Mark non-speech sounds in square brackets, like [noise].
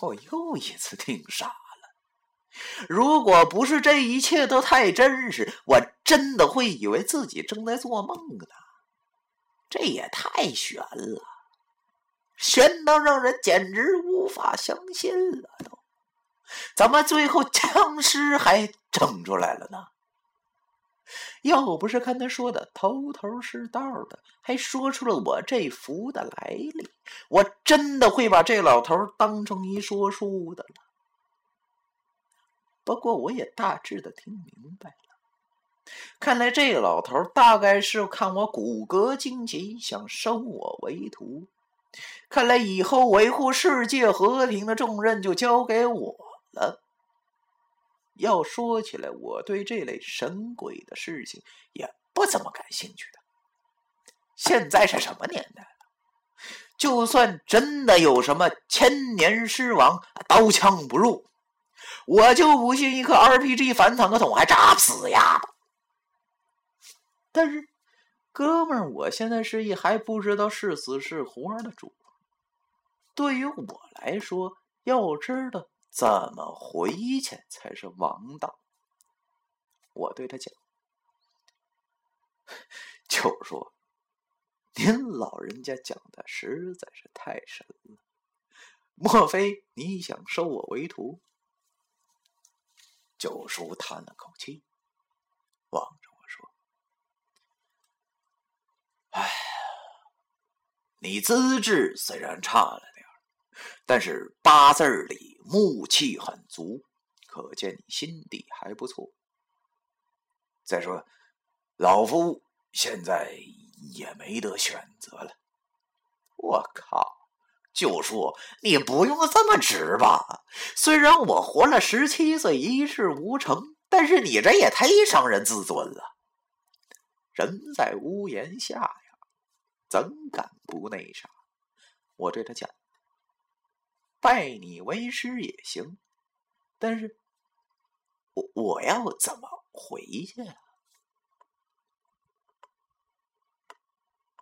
我又一次听傻了。如果不是这一切都太真实，我真的会以为自己正在做梦呢。这也太悬了，悬到让人简直无法相信了。都，怎么最后僵尸还整出来了呢？要不是看他说的头头是道的，还说出了我这符的来历，我真的会把这老头当成一说书的了。不过我也大致的听明白了。看来这老头大概是看我骨骼惊奇，想收我为徒。看来以后维护世界和平的重任就交给我了。要说起来，我对这类神鬼的事情也不怎么感兴趣的。现在是什么年代了？就算真的有什么千年尸王，刀枪不入，我就不信一颗 RPG 反坦克筒还炸不死呀！但是，哥们儿，我现在是一还不知道是死是活的主。对于我来说，要知道怎么回去才是王道。我对他讲：“ [laughs] 就是说，您老人家讲的实在是太神了。莫非你想收我为徒？”九叔叹了口气，望着我说。哎，你资质虽然差了点但是八字里木气很足，可见你心底还不错。再说，老夫现在也没得选择了。我靠！就说你不用这么直吧。虽然我活了十七岁一事无成，但是你这也忒伤人自尊了。人在屋檐下呀，怎敢不那啥？我对他讲：“拜你为师也行，但是我我要怎么回去啊？”